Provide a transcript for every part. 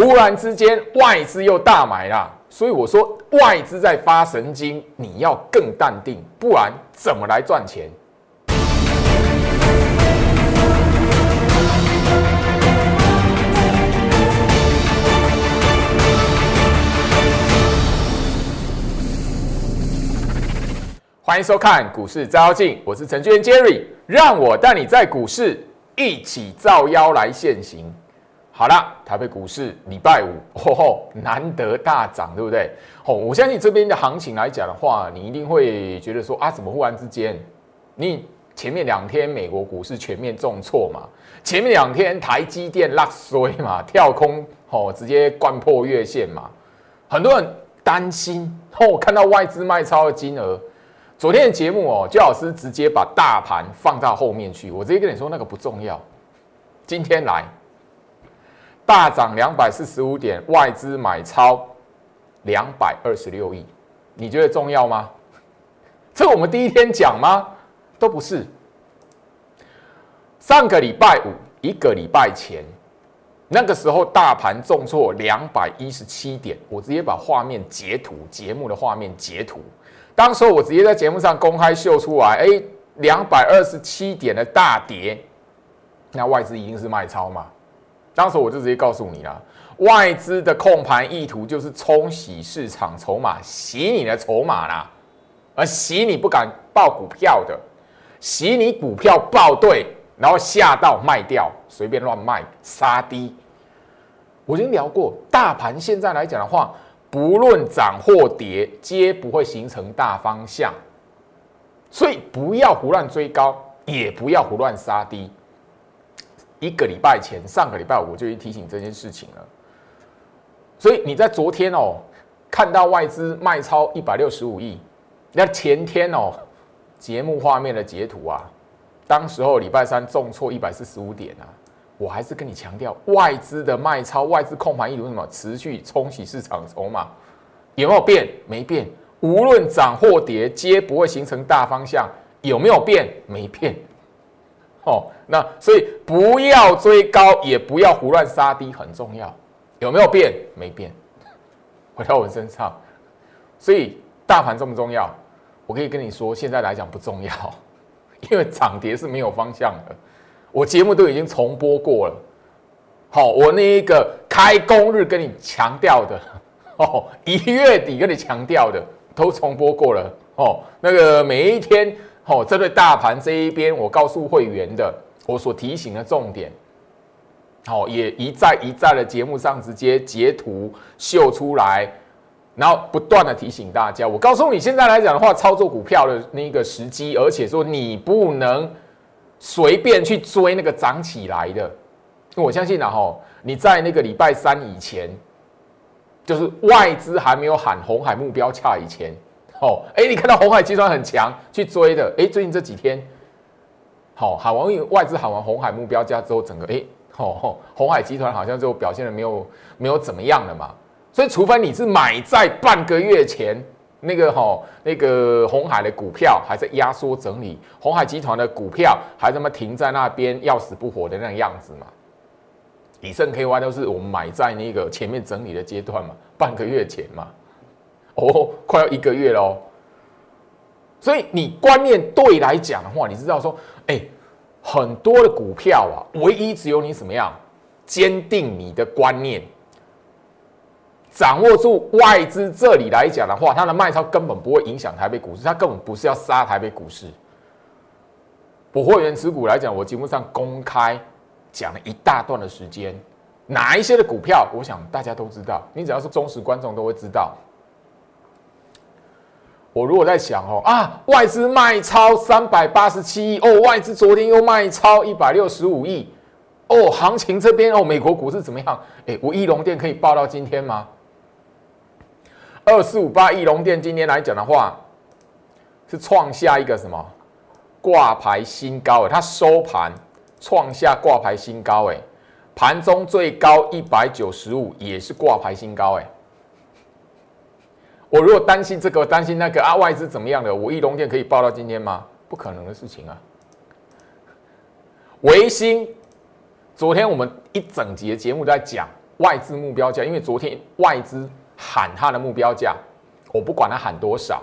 忽然之间外资又大买啦，所以我说外资在发神经，你要更淡定，不然怎么来赚钱？欢迎收看股市招妖镜，我是程序员 Jerry，让我带你在股市一起照妖来现行。好了，台北股市礼拜五，吼吼，难得大涨，对不对？吼，我相信这边的行情来讲的话，你一定会觉得说啊，怎么忽然之间，你前面两天美国股市全面重挫嘛，前面两天台积电拉衰嘛，跳空吼，直接灌破月线嘛，很多人担心，吼，看到外资卖超的金额。昨天的节目哦，焦老师直接把大盘放到后面去，我直接跟你说那个不重要。今天来大涨两百四十五点，外资买超两百二十六亿，你觉得重要吗？这我们第一天讲吗？都不是。上个礼拜五，一个礼拜前，那个时候大盘重挫两百一十七点，我直接把画面截图，节目的画面截图。当时我直接在节目上公开秀出来，哎，两百二十七点的大跌，那外资一定是卖超嘛？当时我就直接告诉你了，外资的控盘意图就是冲洗市场筹码，洗你的筹码啦，而洗你不敢报股票的，洗你股票报对，然后下到卖掉，随便乱卖，杀低。我已经聊过，大盘现在来讲的话。不论涨或跌，皆不会形成大方向，所以不要胡乱追高，也不要胡乱杀低。一个礼拜前，上个礼拜我就已经提醒这件事情了。所以你在昨天哦，看到外资卖超一百六十五亿，那前天哦，节目画面的截图啊，当时候礼拜三重挫一百四十五点啊。我还是跟你强调，外资的卖超、外资控盘意图什么，持续冲洗市场筹码，有没有变？没变。无论涨或跌，皆不会形成大方向。有没有变？没变。哦，那所以不要追高，也不要胡乱杀低，很重要。有没有变？没变。回到我身上，所以大盘重不重要？我可以跟你说，现在来讲不重要，因为涨跌是没有方向的。我节目都已经重播过了，好，我那一个开工日跟你强调的，哦，一月底跟你强调的都重播过了，哦，那个每一天，哦，针对大盘这一边，我告诉会员的，我所提醒的重点，好，也一再一再的节目上直接截图秀出来，然后不断的提醒大家，我告诉你，现在来讲的话，操作股票的那个时机，而且说你不能。随便去追那个涨起来的，我相信啊哈，你在那个礼拜三以前，就是外资还没有喊红海目标价以前，哦，哎，你看到红海集团很强去追的，哎，最近这几天，好喊完外资喊完红海目标价之后，整个哎，哦，红海集团好像就表现的没有没有怎么样了嘛，所以除非你是买在半个月前。那个哈，那个红海的股票还在压缩整理，红海集团的股票还这么停在那边要死不活的那个样子嘛？以盛 KY 都是我们买在那个前面整理的阶段嘛，半个月前嘛，哦，快要一个月喽。所以你观念对来讲的话，你知道说，哎，很多的股票啊，唯一只有你怎么样坚定你的观念。掌握住外资这里来讲的话，它的卖超根本不会影响台北股市，它根本不是要杀台北股市。我会员持股来讲，我节目上公开讲了一大段的时间，哪一些的股票，我想大家都知道，你只要是忠实观众都会知道。我如果在想哦啊，外资卖超三百八十七亿哦，外资昨天又卖超一百六十五亿哦，行情这边哦，美国股市怎么样？哎，我翼龙店可以报到今天吗？二四五八亿龙电今天来讲的话，是创下一个什么挂牌新高？哎，它收盘创下挂牌新高，哎，盘中最高一百九十五，也是挂牌新高，哎。我如果担心这个，担心那个啊，外资怎么样的？五亿龙电可以报到今天吗？不可能的事情啊。维新，昨天我们一整集的节目都在讲外资目标价，因为昨天外资喊他的目标价，我不管他喊多少，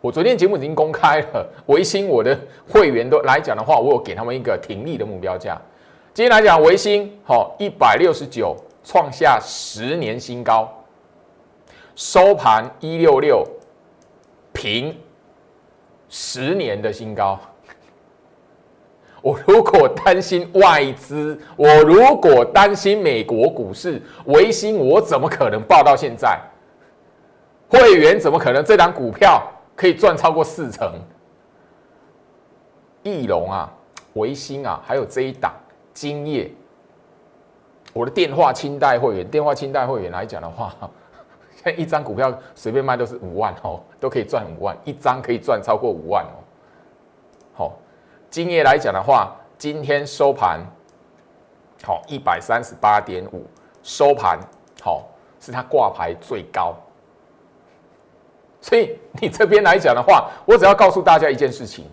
我昨天节目已经公开了，维新我的会员都来讲的话，我有给他们一个停利的目标价。今天来讲，维新好一百六十九，创下十年新高，收盘一六六，平十年的新高。我如果担心外资，我如果担心美国股市，维新我怎么可能报到现在？会员怎么可能这档股票可以赚超过四成？翼龙啊，维新啊，还有这一档。今夜，我的电话清代会员，电话清代会员来讲的话，一张股票随便卖都是五万哦，都可以赚五万，一张可以赚超过五万哦。好，今夜来讲的话，今天收盘好一百三十八点五，收盘好是它挂牌最高，所以你这边来讲的话，我只要告诉大家一件事情：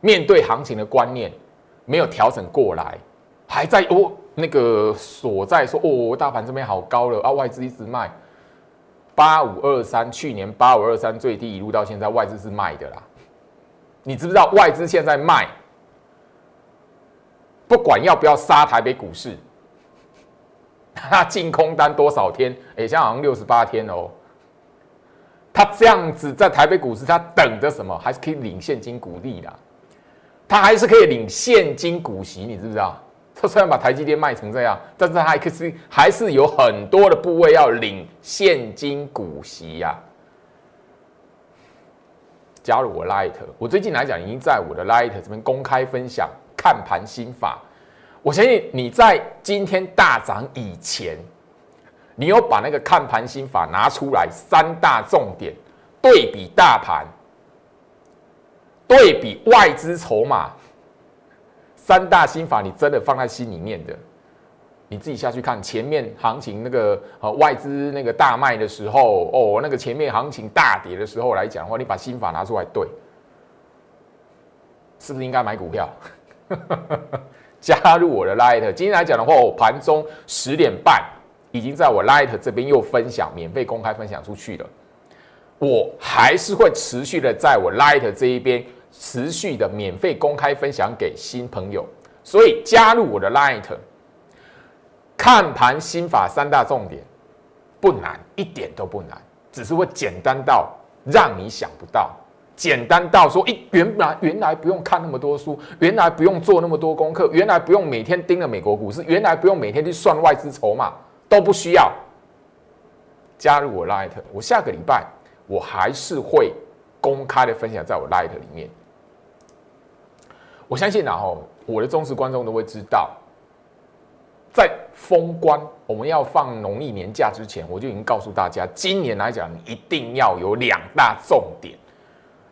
面对行情的观念。没有调整过来，还在哦那个所在说哦，大盘这边好高了啊，外资一直卖八五二三，去年八五二三最低一路到现在，外资是卖的啦。你知不知道外资现在卖，不管要不要杀台北股市，他净空单多少天？哎，现在好像六十八天哦。他这样子在台北股市，他等着什么？还是可以领现金股利的。他还是可以领现金股息，你知不知道？他虽然把台积电卖成这样，但是他还是还是有很多的部位要领现金股息呀。加入我 Light，我最近来讲已经在我的 Light 这边公开分享看盘心法。我相信你在今天大涨以前，你有把那个看盘心法拿出来，三大重点对比大盘。对比外资筹码，三大心法，你真的放在心里面的，你自己下去看前面行情那个呃外资那个大卖的时候，哦，那个前面行情大跌的时候来讲的话，你把心法拿出来对，是不是应该买股票？加入我的 Light，今天来讲的话，我盘中十点半已经在我 Light 这边又分享免费公开分享出去了，我还是会持续的在我 Light 这一边。持续的免费公开分享给新朋友，所以加入我的 Light，看盘心法三大重点不难，一点都不难，只是会简单到让你想不到，简单到说，一原来原来不用看那么多书，原来不用做那么多功课，原来不用每天盯着美国股市，原来不用每天去算外资筹码，都不需要。加入我 Light，我下个礼拜我还是会公开的分享在我 Light 里面。我相信，然后我的忠实观众都会知道，在封关我们要放农历年假之前，我就已经告诉大家，今年来讲一定要有两大重点，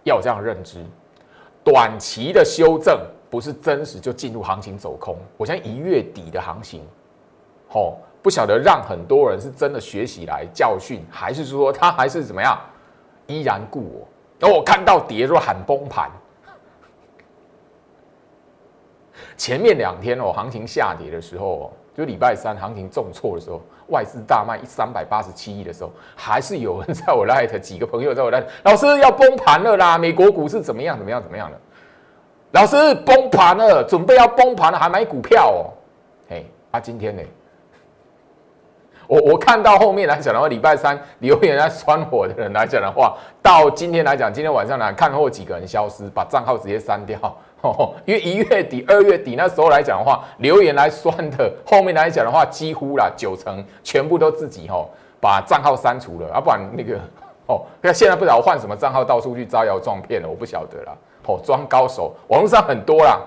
要有这样认知。短期的修正不是真实就进入行情走空。我相信一月底的行情，哦，不晓得让很多人是真的学习来教训，还是说他还是怎么样依然故我。然后我看到跌就喊崩盘。前面两天哦，行情下跌的时候，就礼拜三行情重挫的时候，外资大卖三百八十七亿的时候，还是有人在我 light 几个朋友在我那老师要崩盘了啦，美国股市怎么样怎么样怎么样了？老师崩盘了，准备要崩盘了，还买股票哦？嘿，啊，今天呢？我我看到后面来讲的话，礼拜三留言在酸我的人来讲的话，到今天来讲，今天晚上呢，看后几个人消失，把账号直接删掉。哦，因为一月底、二月底那时候来讲的话，留言来酸的，后面来讲的话，几乎啦九成全部都自己吼把账号删除了，啊，不然那个哦，那现在不知道换什么账号到处去招摇撞骗了，我不晓得啦。哦，装高手，网络上很多啦。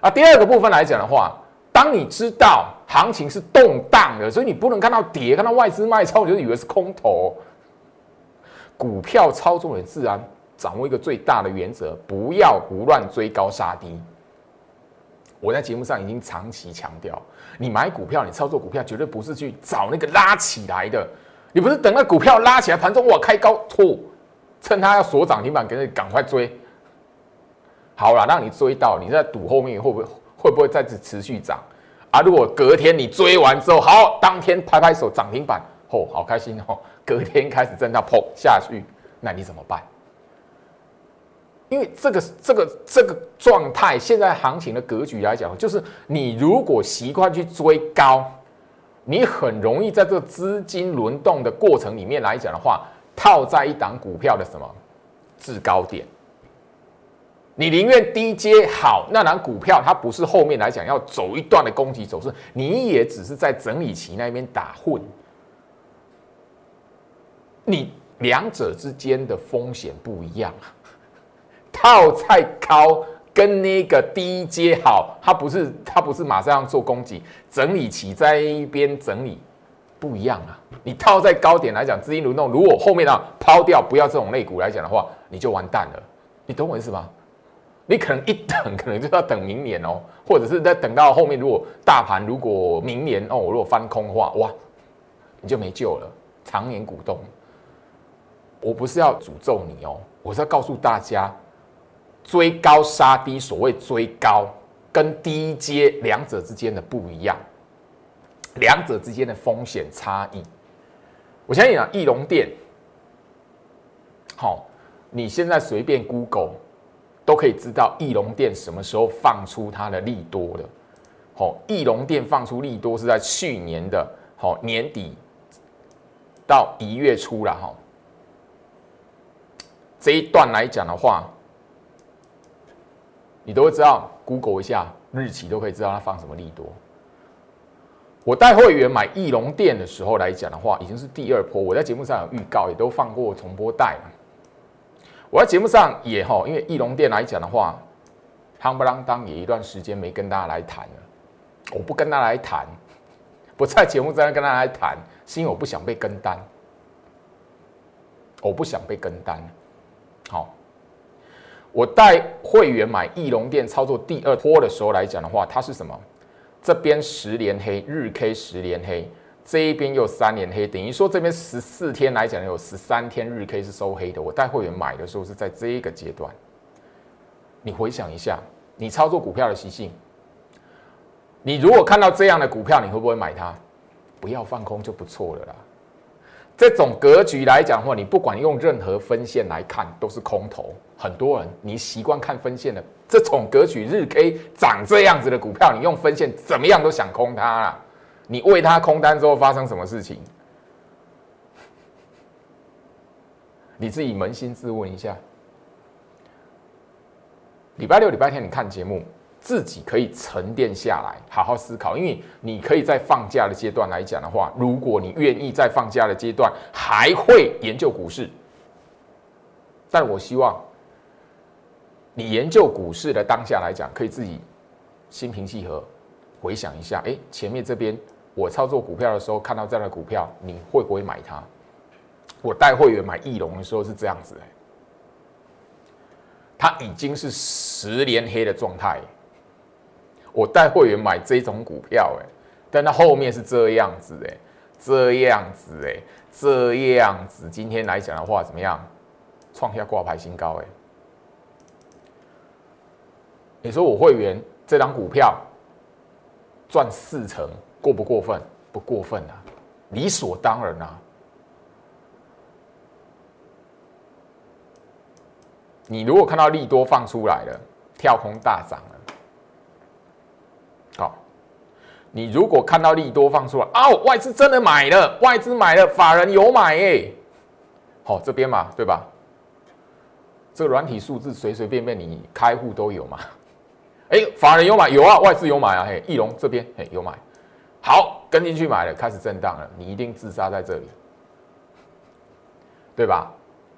啊，第二个部分来讲的话，当你知道行情是动荡的，所以你不能看到跌，看到外资卖超，你就以为是空头。股票操作的自然。掌握一个最大的原则，不要胡乱追高杀低。我在节目上已经长期强调，你买股票，你操作股票绝对不是去找那个拉起来的，你不是等那股票拉起来，盘中哇开高，吐，趁它要锁涨停板，给你赶快追。好了，让你追到，你在赌后面会不会会不会再次持续涨？啊，如果隔天你追完之后，好，当天拍拍手涨停板，哦，好开心哦，隔天开始震荡，砰下去，那你怎么办？因为这个这个这个状态，现在行情的格局来讲，就是你如果习惯去追高，你很容易在这个资金轮动的过程里面来讲的话，套在一档股票的什么制高点。你宁愿低接好那档股票，它不是后面来讲要走一段的攻击走势，你也只是在整理期那边打混。你两者之间的风险不一样啊，套再高跟那个低接好，它不是它不是马上要做攻击，整理期在一边整理不一样啊。你套在高点来讲，资金流动如果后面呢抛掉不要这种类股来讲的话，你就完蛋了。你懂我意思吗？你可能一等，可能就要等明年哦，或者是在等到后面，如果大盘如果明年哦，我如果翻空的话，哇，你就没救了。常年股东，我不是要诅咒你哦，我是要告诉大家，追高杀低，所谓追高跟低阶两者之间的不一样，两者之间的风险差异。我相信啊，翼龙店，好，你现在随便 Google。都可以知道翼龙店什么时候放出它的利多的。好，翼龙店放出利多是在去年的好年底到一月初了哈。这一段来讲的话，你都会知道，Google 一下日期都可以知道它放什么利多。我带会员买翼龙店的时候来讲的话，已经是第二波。我在节目上有预告，也都放过重播带。我在节目上也哈，因为翼龙店来讲的话，夯不啷当也一段时间没跟大家来谈了。我不跟大家来谈，不在节目上跟大家来谈，是因为我不想被跟单。我不想被跟单。我带会员买翼龙店操作第二波的时候来讲的话，它是什么？这边十连黑，日 K 十连黑。这一边又三连黑，等于说这边十四天来讲有十三天日 K 是收黑的。我带会员买的时候是在这一个阶段。你回想一下，你操作股票的习性，你如果看到这样的股票，你会不会买它？不要放空就不错了啦。这种格局来讲的话，你不管用任何分线来看都是空头。很多人你习惯看分线的，这种格局日 K 长这样子的股票，你用分线怎么样都想空它啦。你为它空单之后发生什么事情？你自己扪心自问一下。礼拜六、礼拜天你看节目，自己可以沉淀下来，好好思考。因为你可以在放假的阶段来讲的话，如果你愿意在放假的阶段还会研究股市，但我希望你研究股市的当下来讲，可以自己心平气和回想一下，哎，前面这边。我操作股票的时候看到这样的股票，你会不会买它？我带会员买翼龙的时候是这样子，哎，它已经是十连黑的状态。我带会员买这种股票，哎，但它后面是这样子，哎，这样子，哎，这样子。今天来讲的话，怎么样？创下挂牌新高，哎。你说我会员这张股票赚四成？过不过分？不过分啊，理所当然啊。你如果看到利多放出来了，跳空大涨了，好，你如果看到利多放出来，哦，外资真的买了，外资买了，法人有买哎，好，这边嘛，对吧？这个软体数字随随便便你开户都有嘛，哎，法人有买有啊，外资有买啊，嘿，翼龙这边嘿有买。好，跟进去买了，开始震荡了，你一定自杀在这里，对吧？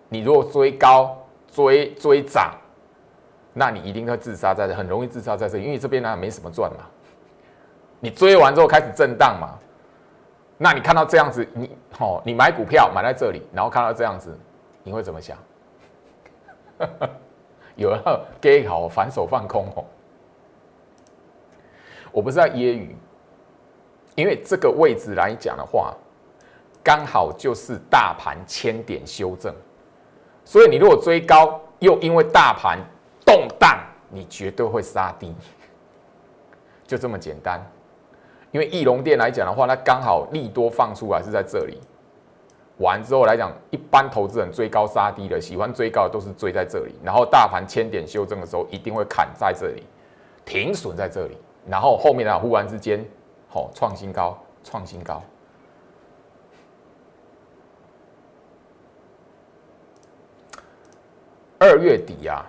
你如果追高、追追涨，那你一定会自杀在这，很容易自杀在这里，因为这边呢没什么赚嘛。你追完之后开始震荡嘛，那你看到这样子，你哦，你买股票买在这里，然后看到这样子，你会怎么想？有人给好反手放空哦，我不是在揶揄。因为这个位置来讲的话，刚好就是大盘千点修正，所以你如果追高，又因为大盘动荡，你绝对会杀低，就这么简单。因为翼龙店来讲的话，那刚好利多放出来是在这里，完之后来讲，一般投资人追高杀低的，喜欢追高的都是追在这里，然后大盘千点修正的时候，一定会砍在这里，停损在这里，然后后面呢，忽然之间，好创新高，创新高。二月底啊，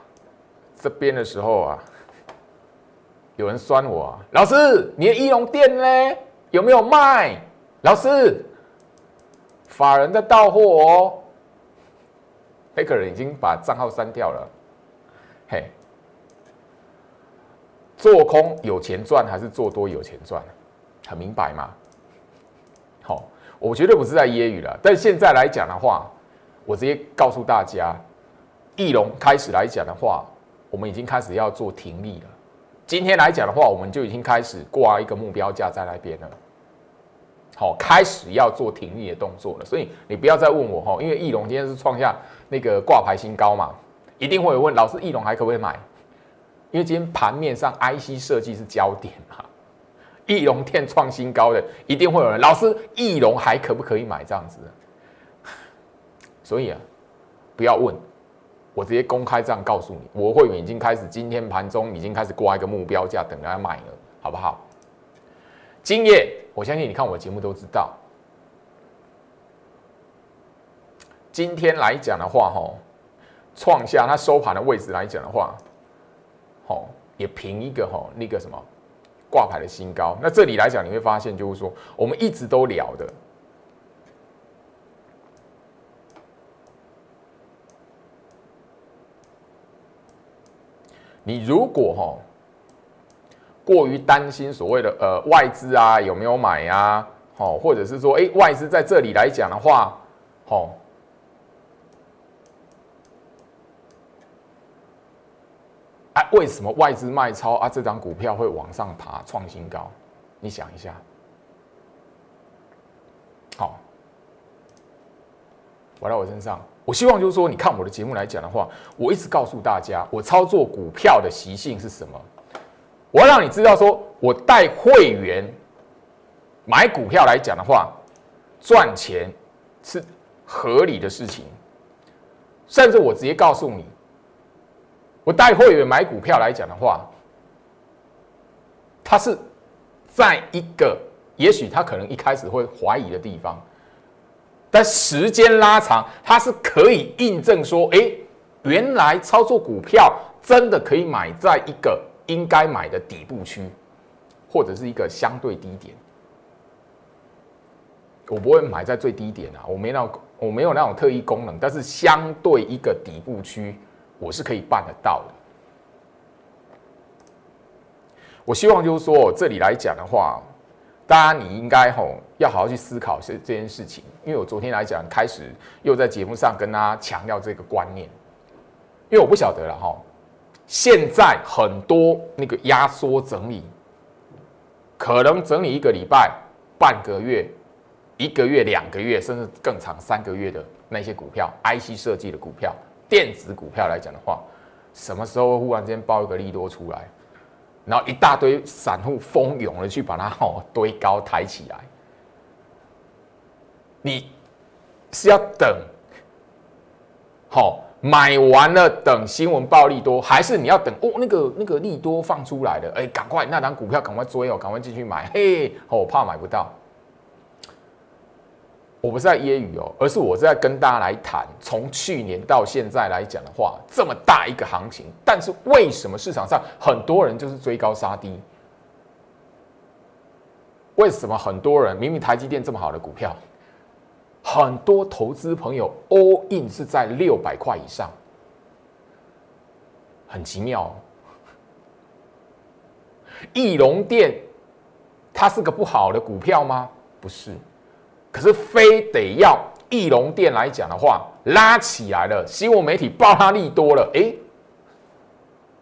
这边的时候啊。有人酸我，啊老师，你的翼龙店呢？有没有卖？老师，法人在到货哦。黑客人已经把账号删掉了。嘿，做空有钱赚还是做多有钱赚？很明白吗？好，我绝对不是在揶揄了。但现在来讲的话，我直接告诉大家，翼龙开始来讲的话，我们已经开始要做停利了。今天来讲的话，我们就已经开始挂一个目标价在那边了，好，开始要做停利的动作了。所以你不要再问我哈，因为翼龙今天是创下那个挂牌新高嘛，一定会有问老师，翼龙还可不可以买？因为今天盘面上 IC 设计是焦点嘛，翼龙店创新高的，一定会有人老师，翼龙还可不可以买这样子？所以啊，不要问。我直接公开这样告诉你，我会员已经开始，今天盘中已经开始挂一个目标价，等人家买了，好不好？今夜，我相信你看我节目都知道，今天来讲的话，哈，创下它收盘的位置来讲的话，好，也平一个哈那个什么挂牌的新高。那这里来讲，你会发现就是说，我们一直都聊的。你如果哈过于担心所谓的呃外资啊有没有买呀，好，或者是说哎外资在这里来讲的话，好，哎为什么外资卖超啊这张股票会往上爬创新高？你想一下，好，回到我身上。我希望就是说，你看我的节目来讲的话，我一直告诉大家，我操作股票的习性是什么。我要让你知道，说我带会员买股票来讲的话，赚钱是合理的事情。甚至我直接告诉你，我带会员买股票来讲的话，他是在一个也许他可能一开始会怀疑的地方。但时间拉长，它是可以印证说，哎，原来操作股票真的可以买在一个应该买的底部区，或者是一个相对低点。我不会买在最低点啊，我没那我没有那种特异功能，但是相对一个底部区，我是可以办得到的。我希望就是说，这里来讲的话。当然，你应该吼要好好去思考这这件事情，因为我昨天来讲开始又在节目上跟大家强调这个观念，因为我不晓得了哈，现在很多那个压缩整理，可能整理一个礼拜、半个月、一个月、两个月，甚至更长三个月的那些股票，IC 设计的股票、电子股票来讲的话，什么时候忽然间爆一个利多出来？然后一大堆散户蜂拥的去把它哦堆高抬起来，你是要等好买完了等新闻暴利多，还是你要等哦那个那个利多放出来了？哎，赶快那张股票赶快追哦，赶快进去买，嘿，我怕买不到。我不是在揶揄哦，而是我是在跟大家来谈，从去年到现在来讲的话，这么大一个行情，但是为什么市场上很多人就是追高杀低？为什么很多人明明台积电这么好的股票，很多投资朋友 all in 是在六百块以上，很奇妙。翼龙店它是个不好的股票吗？不是。可是非得要翼龙店来讲的话，拉起来了，新闻媒体爆它利多了，哎，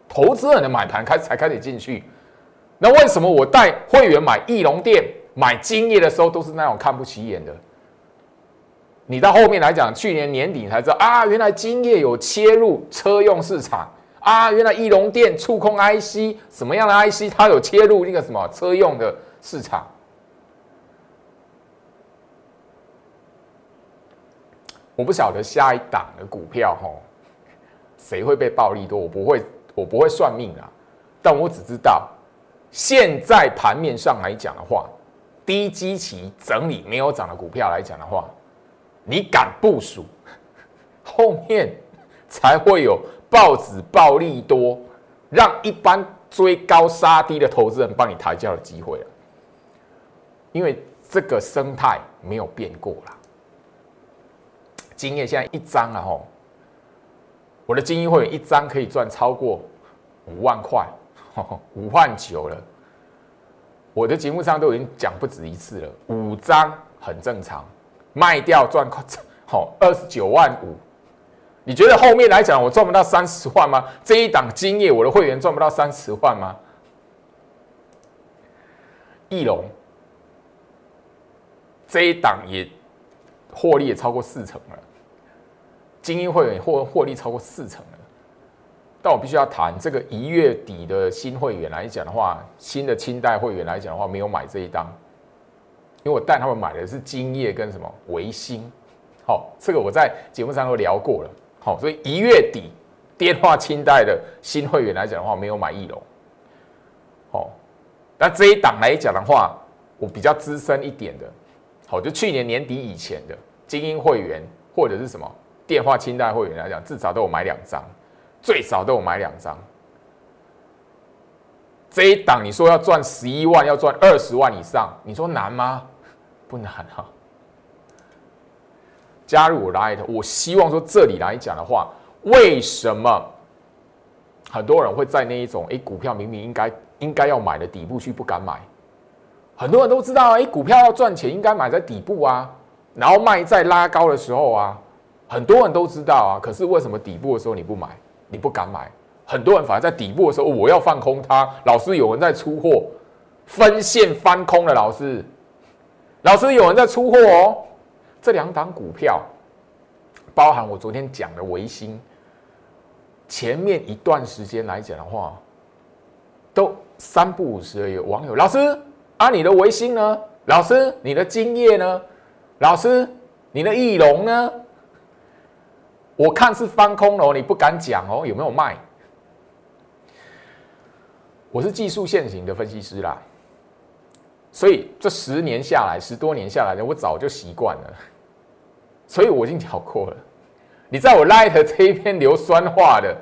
投资人的买盘开才开始进去。那为什么我带会员买翼龙店、买金叶的时候都是那种看不起眼的？你到后面来讲，去年年底才知道啊，原来金叶有切入车用市场啊，原来翼龙店触控 IC 什么样的 IC，它有切入那个什么车用的市场。我不晓得下一档的股票吼，谁会被暴利多，我不会，我不会算命啊。但我只知道，现在盘面上来讲的话，低基期整理没有涨的股票来讲的话，你敢部署，后面才会有报纸暴利多，让一般追高杀低的投资人帮你抬轿的机会了。因为这个生态没有变过了。金业现在一张啊吼，我的精英会员一张可以赚超过五万块，五万九了。我的节目上都已经讲不止一次了，五张很正常，卖掉赚快好二十九万五。你觉得后面来讲我赚不到三十万吗？这一档金业我的会员赚不到三十万吗？翼龙。这一档也获利也超过四成了，精英会员获获利超过四成了。但我必须要谈这个一月底的新会员来讲的话，新的清代会员来讲的话，没有买这一档，因为我带他们买的是金叶跟什么维新。好，这个我在节目上都聊过了。好，所以一月底电话清代的新会员来讲的话，没有买翼龙。好，那这一档来讲的话，我比较资深一点的。好，就去年年底以前的精英会员或者是什么电话清单会员来讲，至少都有买两张，最少都有买两张。这一档你说要赚十一万，要赚二十万以上，你说难吗？不难哈。加入我 Light，我希望说这里来讲的话，为什么很多人会在那一种哎股票明明应该应该要买的底部去不敢买？很多人都知道，哎，股票要赚钱，应该买在底部啊，然后卖在拉高的时候啊。很多人都知道啊，可是为什么底部的时候你不买，你不敢买？很多人反而在底部的时候，我要放空它。老师，有人在出货，分线翻空了。老师，老师，有人在出货哦。这两档股票，包含我昨天讲的维新，前面一段时间来讲的话，都三不五时有网友，老师。啊，你的维新呢？老师，你的金业呢？老师，你的翼龙呢？我看是翻空哦，你不敢讲哦，有没有卖？我是技术线型的分析师啦，所以这十年下来，十多年下来的，我早就习惯了，所以我已经调过了。你在我 Light 这一篇硫酸话的，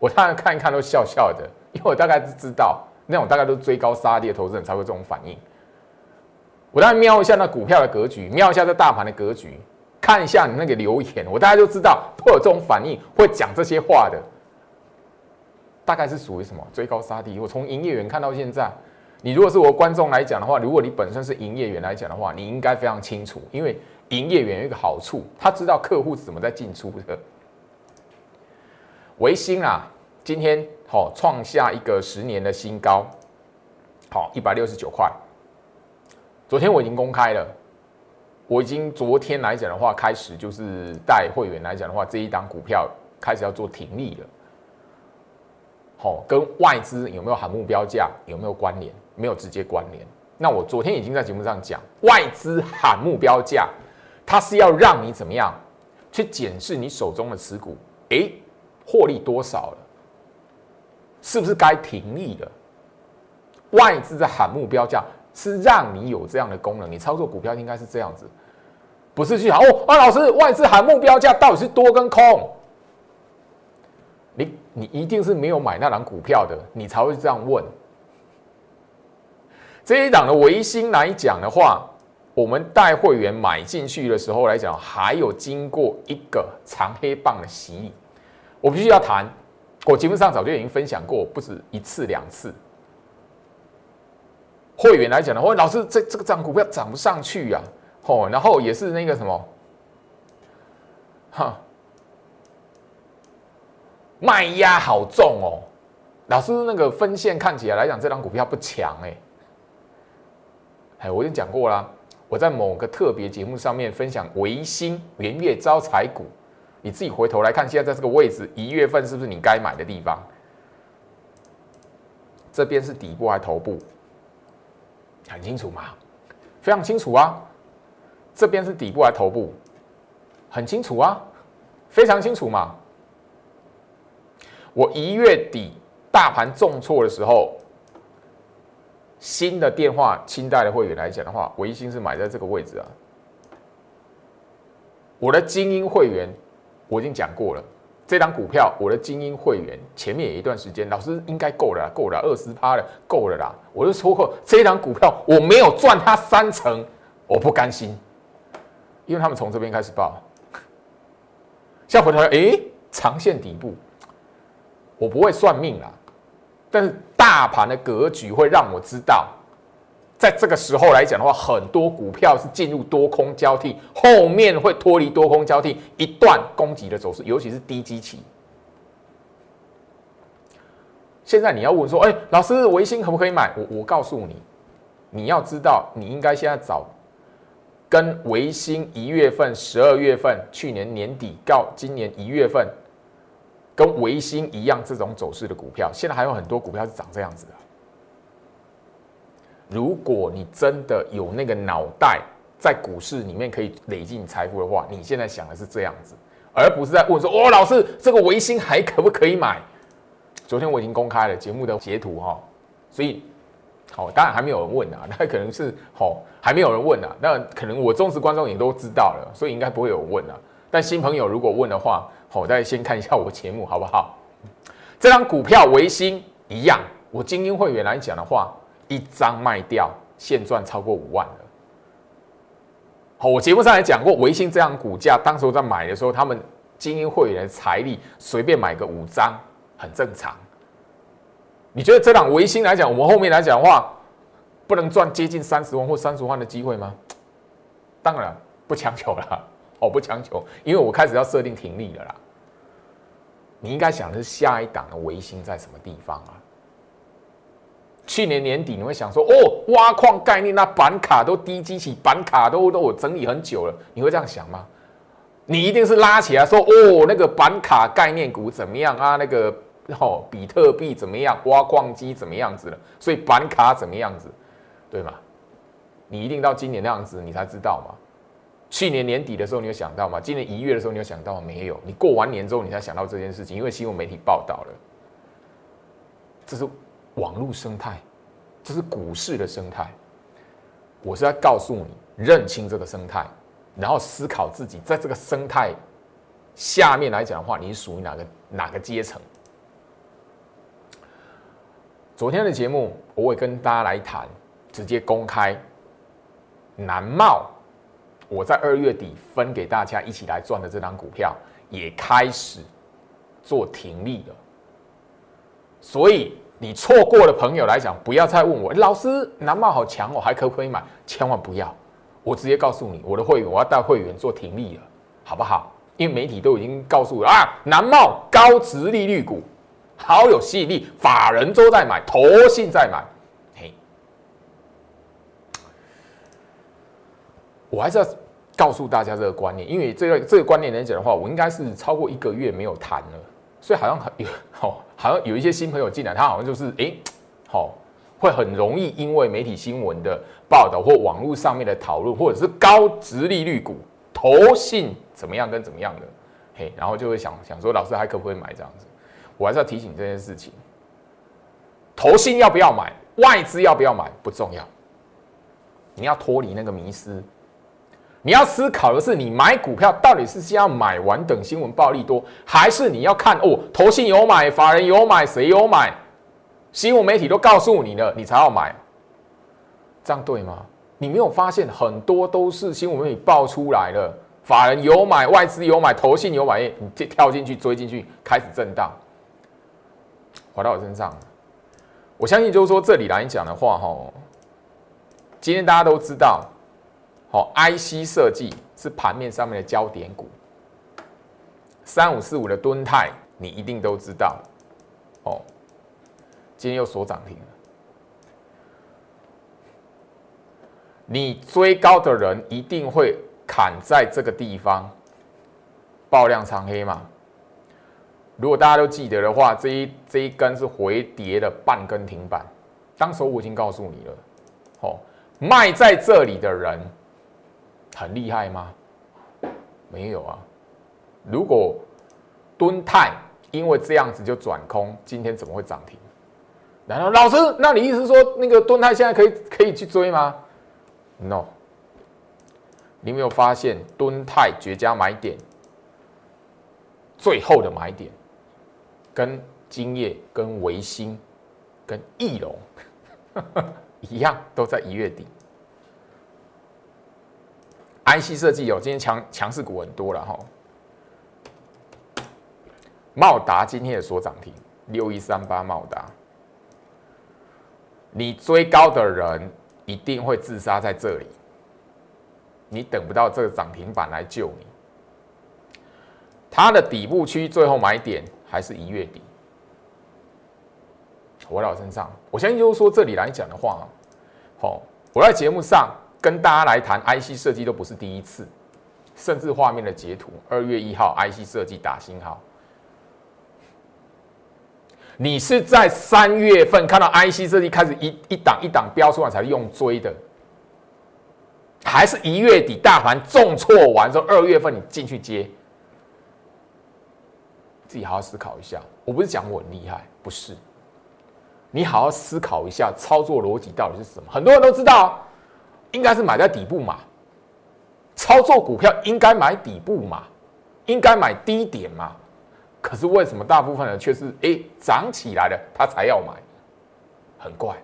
我当然看一看都笑笑的，因为我大概是知道。那种大概都是追高杀跌的投资人才会这种反应。我当然瞄一下那股票的格局，瞄一下这大盘的格局，看一下你那个留言，我大概就知道会有这种反应，会讲这些话的，大概是属于什么追高杀低。我从营业员看到现在，你如果是我观众来讲的话，如果你本身是营业员来讲的话，你应该非常清楚，因为营业员有一个好处，他知道客户是怎么在进出的。维新啊。今天好创下一个十年的新高，好一百六十九块。昨天我已经公开了，我已经昨天来讲的话，开始就是带会员来讲的话，这一档股票开始要做停利了。好，跟外资有没有喊目标价有没有关联？没有直接关联。那我昨天已经在节目上讲，外资喊目标价，它是要让你怎么样去检视你手中的持股，诶，获利多少了？是不是该停利了？外资在喊目标价，是让你有这样的功能。你操作股票应该是这样子，不是去喊哦啊！老师，外资喊目标价到底是多跟空？你你一定是没有买那档股票的，你才会这样问。这一档的维新来讲的话，我们带会员买进去的时候来讲，还有经过一个长黑棒的洗礼，我必须要谈。我节目上早就已经分享过不止一次两次。会员来讲的话，老师这这个涨股票涨不上去呀，哦，然后也是那个什么，哈，卖压好重哦。老师那个分线看起来来讲，这张股票不强哎。哎，我已经讲过了，我在某个特别节目上面分享维新元月招财股。你自己回头来看，现在在这个位置，一月份是不是你该买的地方？这边是底部还是头部？很清楚吗？非常清楚啊！这边是底部还是头部？很清楚啊，非常清楚嘛。我一月底大盘重挫的时候，新的电话清代的会员来讲的话，维新是买在这个位置啊。我的精英会员我已经讲过了，这张股票我的精英会员前面有一段时间，老师应该够了，够了，二十趴了，够了啦。我就说过，这张股票我没有赚它三成，我不甘心，因为他们从这边开始报，现在回头来，哎，长线底部，我不会算命啦，但是大盘的格局会让我知道。在这个时候来讲的话，很多股票是进入多空交替，后面会脱离多空交替一段攻击的走势，尤其是低基期。现在你要问说，哎，老师，维新可不可以买？我我告诉你，你要知道，你应该现在找跟维新一月份、十二月份、去年年底到今年一月份，跟维新一样这种走势的股票，现在还有很多股票是长这样子的。如果你真的有那个脑袋在股市里面可以累积你财富的话，你现在想的是这样子，而不是在问说：“哦，老师，这个维新还可不可以买？”昨天我已经公开了节目的截图哈，所以好，当然还没有人问啊，那可能是好还没有人问啊，那可能我忠实观众也都知道了，所以应该不会有问啊。但新朋友如果问的话，好，大家先看一下我节目好不好？这张股票维新一样，我精英会员来讲的话。一张卖掉，现赚超过五万了。好，我节目上也讲过，维新这样股价，当时我在买的时候，他们精英会员的财力随便买个五张，很正常。你觉得这档维新来讲，我们后面来讲的话，不能赚接近三十万或三十万的机会吗？当然不强求了，哦，不强求，因为我开始要设定停利了啦。你应该想的是下一档的维新在什么地方啊？去年年底你会想说哦，挖矿概念那板卡都低基起，板卡都都我整理很久了，你会这样想吗？你一定是拉起来说哦，那个板卡概念股怎么样啊？那个哦，比特币怎么样？挖矿机怎么样子了？所以板卡怎么样子，对吗？你一定到今年那样子你才知道嘛？去年年底的时候你有想到吗？今年一月的时候你有想到没有？你过完年之后你才想到这件事情，因为新闻媒体报道了，这是。网络生态，这是股市的生态。我是在告诉你，认清这个生态，然后思考自己在这个生态下面来讲的话，你属于哪个哪个阶层？昨天的节目，我会跟大家来谈，直接公开南茂，我在二月底分给大家一起来赚的这张股票，也开始做停利了，所以。你错过的朋友来讲，不要再问我，老师南茂好强哦，还可不可以买？千万不要，我直接告诉你，我的会员我要带会员做停利了，好不好？因为媒体都已经告诉我啊，南茂高值利率股好有吸引力，法人都在买，投信在买，嘿，我还是要告诉大家这个观念，因为这个这个观念来讲的话，我应该是超过一个月没有谈了。所以好像很有好，好像有一些新朋友进来，他好像就是哎，好，会很容易因为媒体新闻的报道或网络上面的讨论，或者是高值利率股投信怎么样跟怎么样的，嘿，然后就会想想说，老师还可不可以买这样子？我还是要提醒这件事情，投信要不要买，外资要不要买不重要，你要脱离那个迷失。你要思考的是，你买股票到底是先要买完等新闻暴利多，还是你要看哦，投信有买，法人有买，谁有买，新闻媒体都告诉你了，你才要买，这样对吗？你没有发现很多都是新闻媒体爆出来了，法人有买，外资有买，投信有买，你跳进去追进去，开始震荡，滑到我身上，我相信就是说这里来讲的话，哈，今天大家都知道。哦，IC 设计是盘面上面的焦点股，三五四五的吨泰，你一定都知道。哦，今天又锁涨停了。你追高的人一定会砍在这个地方，爆量长黑嘛？如果大家都记得的话，这一这一根是回跌的半根停板，当时我已经告诉你了。哦，卖在这里的人。很厉害吗？没有啊。如果敦泰因为这样子就转空，今天怎么会涨停？然后老师，那你意思说那个敦泰现在可以可以去追吗？No。你没有发现敦泰绝佳买点，最后的买点，跟金业、跟维新、跟翼龙 一样，都在一月底。IC 设计有今天强强势股很多了哈。茂达今天也说涨停，六一三八茂达，你追高的人一定会自杀在这里。你等不到这个涨停板来救你，它的底部区最后买点还是一月底。我在我身上，我相信就是说这里来讲的话，好，我在节目上跟大家来谈 IC 设计都不是第一次，甚至画面的截图，二月一号 IC 设计打星号，你是在三月份看到 IC 设计开始一一档一档标出来才用追的。还是一月底大盘重挫完之后，二月份你进去接，自己好好思考一下。我不是讲我很厉害，不是。你好好思考一下操作逻辑到底是什么。很多人都知道，应该是买在底部嘛。操作股票应该买底部嘛，应该买低点嘛。可是为什么大部分人却是哎涨起来了他才要买？很怪，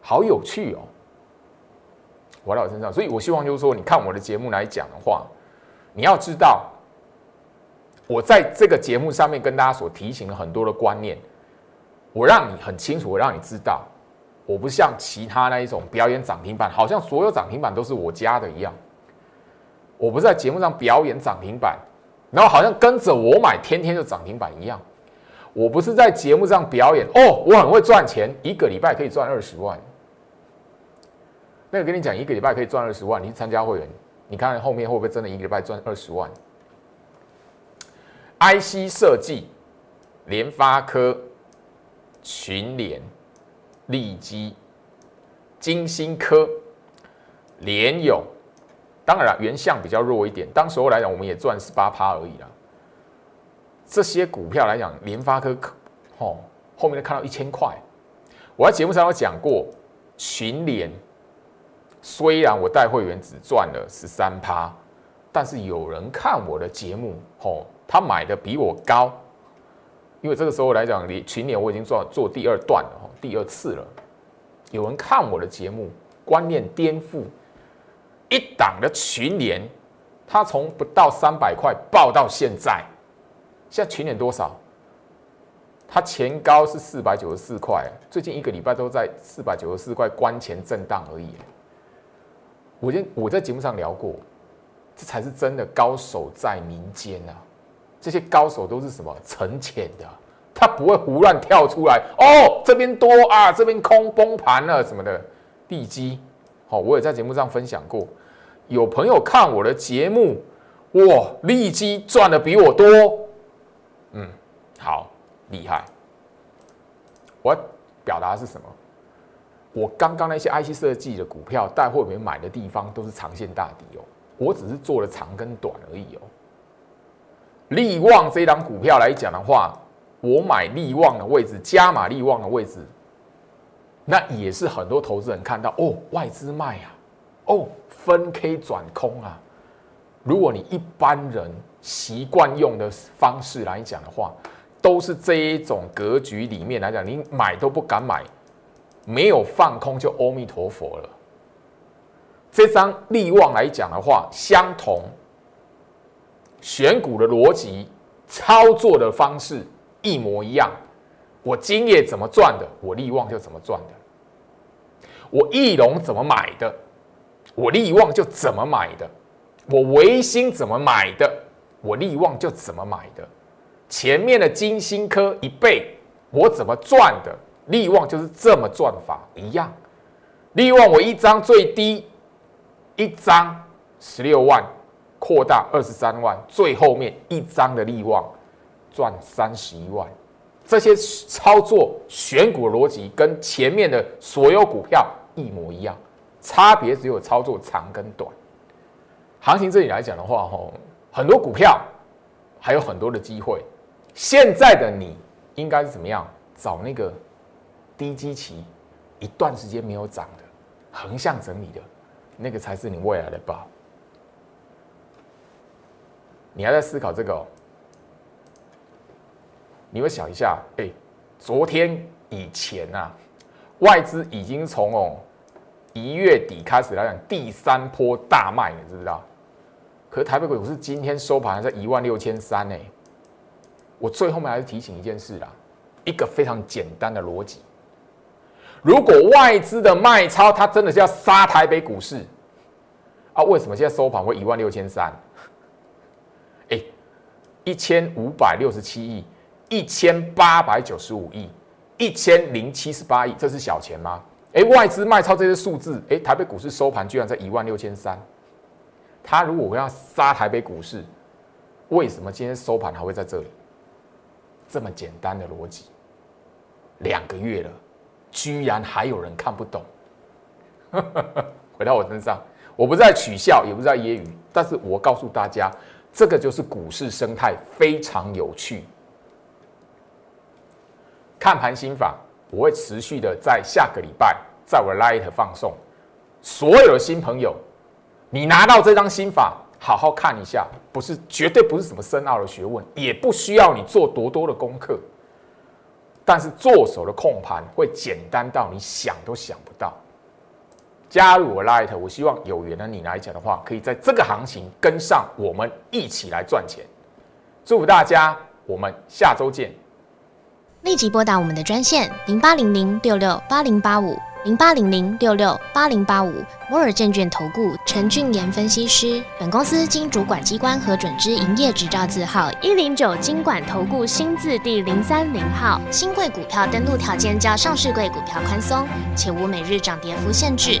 好有趣哦。回到我身上，所以我希望就是说，你看我的节目来讲的话，你要知道，我在这个节目上面跟大家所提醒了很多的观念，我让你很清楚，我让你知道，我不像其他那一种表演涨停板，好像所有涨停板都是我家的一样。我不是在节目上表演涨停板，然后好像跟着我买，天天就涨停板一样。我不是在节目上表演哦，我很会赚钱，一个礼拜可以赚二十万。那个跟你讲，一个礼拜可以赚二十万，你去参加会员，你看后面会不会真的一个礼拜赚二十万？IC 设计、联发科、群联、利基、金星科、联友，当然了，原相比较弱一点。当时候来讲，我们也赚十八趴而已啦。这些股票来讲，联发科，哦，后面看到一千块。我在节目上有讲过，群联。虽然我带会员只赚了十三趴，但是有人看我的节目，吼，他买的比我高，因为这个时候来讲，离群年我已经做做第二段了，第二次了。有人看我的节目，观念颠覆，一档的群年，他从不到三百块爆到现在，现在群年多少？它前高是四百九十四块，最近一个礼拜都在四百九十四块关前震荡而已。我先我在节目上聊过，这才是真的高手在民间啊！这些高手都是什么沉潜的，他不会胡乱跳出来哦。这边多啊，这边空崩盘了什么的。地基好，我也在节目上分享过。有朋友看我的节目，哇，利基赚的比我多。嗯，好厉害。我表达是什么？我刚刚那些 IC 设计的股票带货员买的地方都是长线大底哦，我只是做了长跟短而已哦。利旺这张股票来讲的话，我买利旺的位置，加码利旺的位置，那也是很多投资人看到哦，外资卖啊，哦，分 K 转空啊。如果你一般人习惯用的方式来讲的话，都是这一种格局里面来讲，你买都不敢买。没有放空就阿弥陀佛了。这张利旺来讲的话，相同选股的逻辑、操作的方式一模一样。我今夜怎么赚的，我利旺就怎么赚的；我翼龙怎么买的，我利旺就怎么买的；我维新怎么买的，我利旺就怎么买的。前面的金星科一倍，我怎么赚的？利旺就是这么赚法一样，利旺我一张最低一张十六万，扩大二十三万，最后面一张的利旺赚三十一万。这些操作选股逻辑跟前面的所有股票一模一样，差别只有操作长跟短。行情这里来讲的话，吼，很多股票还有很多的机会。现在的你应该是怎么样？找那个低基期一段时间没有涨的横向整理的那个才是你未来的宝。你还在思考这个？哦你会想一下，哎，昨天以前啊，外资已经从哦一月底开始来讲第三波大卖，你知不知道？可是台北股市今天收盘还在一万六千三呢。我最后面还是提醒一件事啦，一个非常简单的逻辑：如果外资的卖超，它真的是要杀台北股市啊？为什么现在收盘会一万六千三？一千五百六十七亿，一千八百九十五亿，一千零七十八亿，这是小钱吗？哎，外资卖超这些数字，哎，台北股市收盘居然在一万六千三。他如果要杀台北股市，为什么今天收盘还会在这里？这么简单的逻辑，两个月了，居然还有人看不懂。回到我身上，我不在取笑，也不在揶揄，但是我告诉大家，这个就是股市生态，非常有趣。看盘心法，我会持续的在下个礼拜在我的 Light 放送，所有的新朋友。你拿到这张心法，好好看一下，不是绝对不是什么深奥的学问，也不需要你做多多的功课，但是做手的控盘会简单到你想都想不到。加入我 Light，我希望有缘的你来讲的话，可以在这个行情跟上，我们一起来赚钱。祝福大家，我们下周见。立即拨打我们的专线零八零零六六八零八五。零八零零六六八零八五摩尔证券投顾陈俊言分析师，本公司经主管机关核准之营业执照字号一零九金管投顾新字第零三零号。新贵股票登录条件较上市贵股票宽松，且无每日涨跌幅限制。